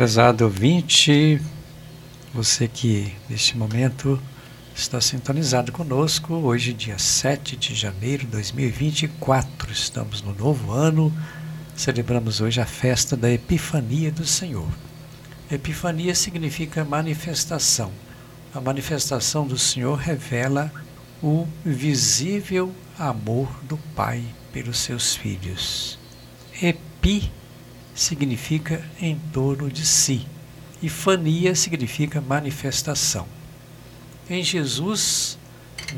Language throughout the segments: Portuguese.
Prezado ouvinte, você que neste momento está sintonizado conosco, hoje, dia 7 de janeiro de 2024, estamos no novo ano, celebramos hoje a festa da Epifania do Senhor. Epifania significa manifestação. A manifestação do Senhor revela o visível amor do Pai pelos seus filhos. Epi significa em torno de si e fania significa manifestação. Em Jesus,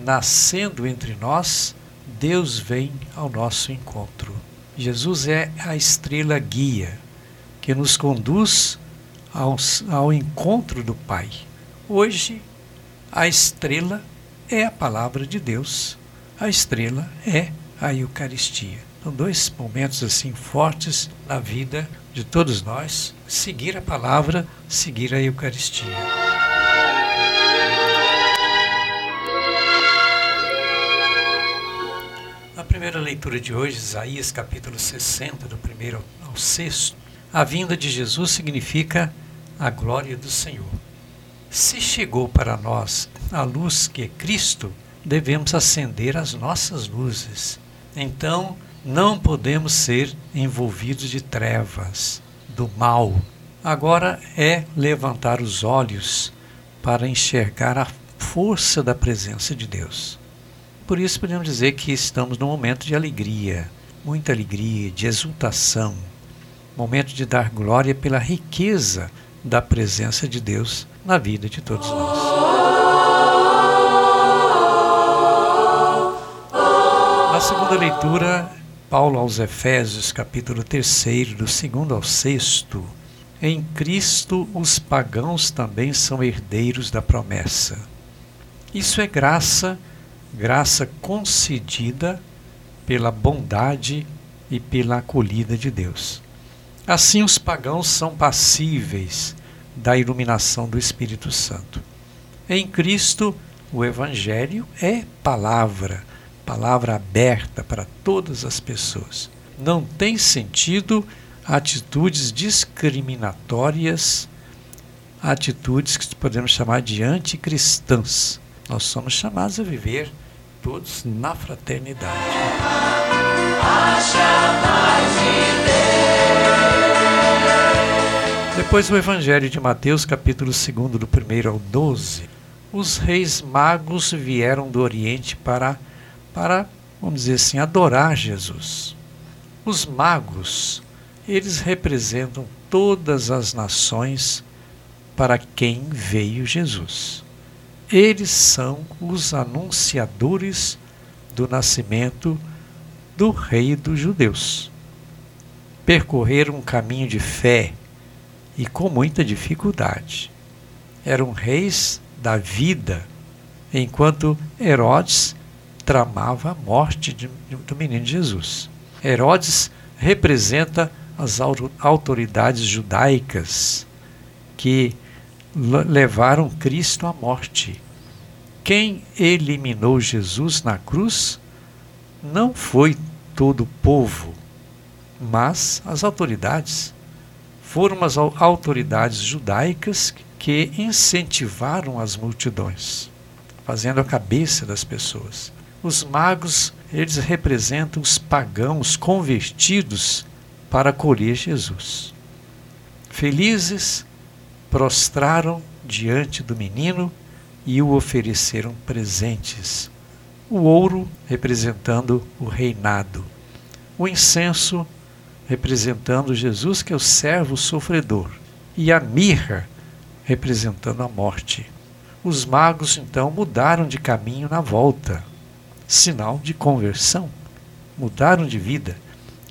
nascendo entre nós, Deus vem ao nosso encontro. Jesus é a estrela guia que nos conduz ao, ao encontro do Pai. Hoje, a estrela é a palavra de Deus. A estrela é a Eucaristia. São dois momentos assim fortes na vida de todos nós: seguir a palavra, seguir a Eucaristia. A primeira leitura de hoje, Isaías capítulo 60, do primeiro ao sexto, a vinda de Jesus significa a glória do Senhor. Se chegou para nós a luz que é Cristo, devemos acender as nossas luzes. Então, não podemos ser envolvidos de trevas, do mal. Agora é levantar os olhos para enxergar a força da presença de Deus. Por isso podemos dizer que estamos num momento de alegria, muita alegria, de exultação, momento de dar glória pela riqueza da presença de Deus na vida de todos nós. Na segunda leitura, Paulo aos Efésios, capítulo 3, do segundo ao sexto, em Cristo os pagãos também são herdeiros da promessa. Isso é graça, graça concedida pela bondade e pela acolhida de Deus. Assim, os pagãos são passíveis da iluminação do Espírito Santo. Em Cristo, o Evangelho é palavra palavra aberta para todas as pessoas. Não tem sentido atitudes discriminatórias, atitudes que podemos chamar de anticristãs. Nós somos chamados a viver todos na fraternidade. Depois o Evangelho de Mateus, capítulo 2, do 1 ao 12. Os reis magos vieram do Oriente para para, vamos dizer assim, adorar Jesus. Os magos, eles representam todas as nações para quem veio Jesus. Eles são os anunciadores do nascimento do rei dos judeus. Percorreram um caminho de fé e com muita dificuldade. Eram reis da vida, enquanto Herodes tramava a morte de, do menino Jesus. Herodes representa as autoridades judaicas que levaram Cristo à morte. Quem eliminou Jesus na cruz não foi todo o povo, mas as autoridades. Foram as autoridades judaicas que incentivaram as multidões, fazendo a cabeça das pessoas. Os magos, eles representam os pagãos convertidos para acolher Jesus. Felizes, prostraram diante do menino e o ofereceram presentes. O ouro representando o reinado, o incenso representando Jesus, que é o servo sofredor, e a mirra representando a morte. Os magos então mudaram de caminho na volta sinal de conversão. Mudaram de vida.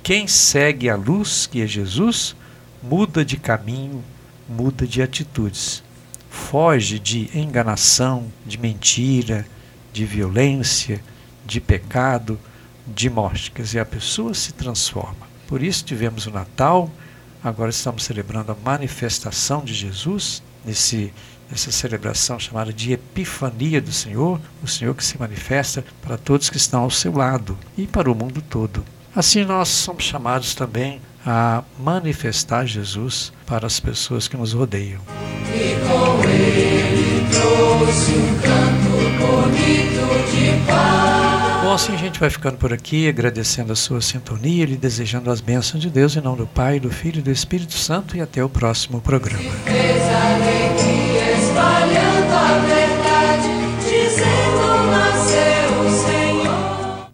Quem segue a luz, que é Jesus, muda de caminho, muda de atitudes. Foge de enganação, de mentira, de violência, de pecado, de morte. Quer dizer, a pessoa se transforma. Por isso tivemos o Natal, agora estamos celebrando a manifestação de Jesus nesse essa celebração chamada de Epifania do Senhor, o Senhor que se manifesta para todos que estão ao seu lado e para o mundo todo. Assim, nós somos chamados também a manifestar Jesus para as pessoas que nos rodeiam. E com ele trouxe um canto bonito de paz. Bom, assim a gente vai ficando por aqui, agradecendo a sua sintonia e desejando as bênçãos de Deus em nome do Pai, do Filho e do Espírito Santo e até o próximo programa.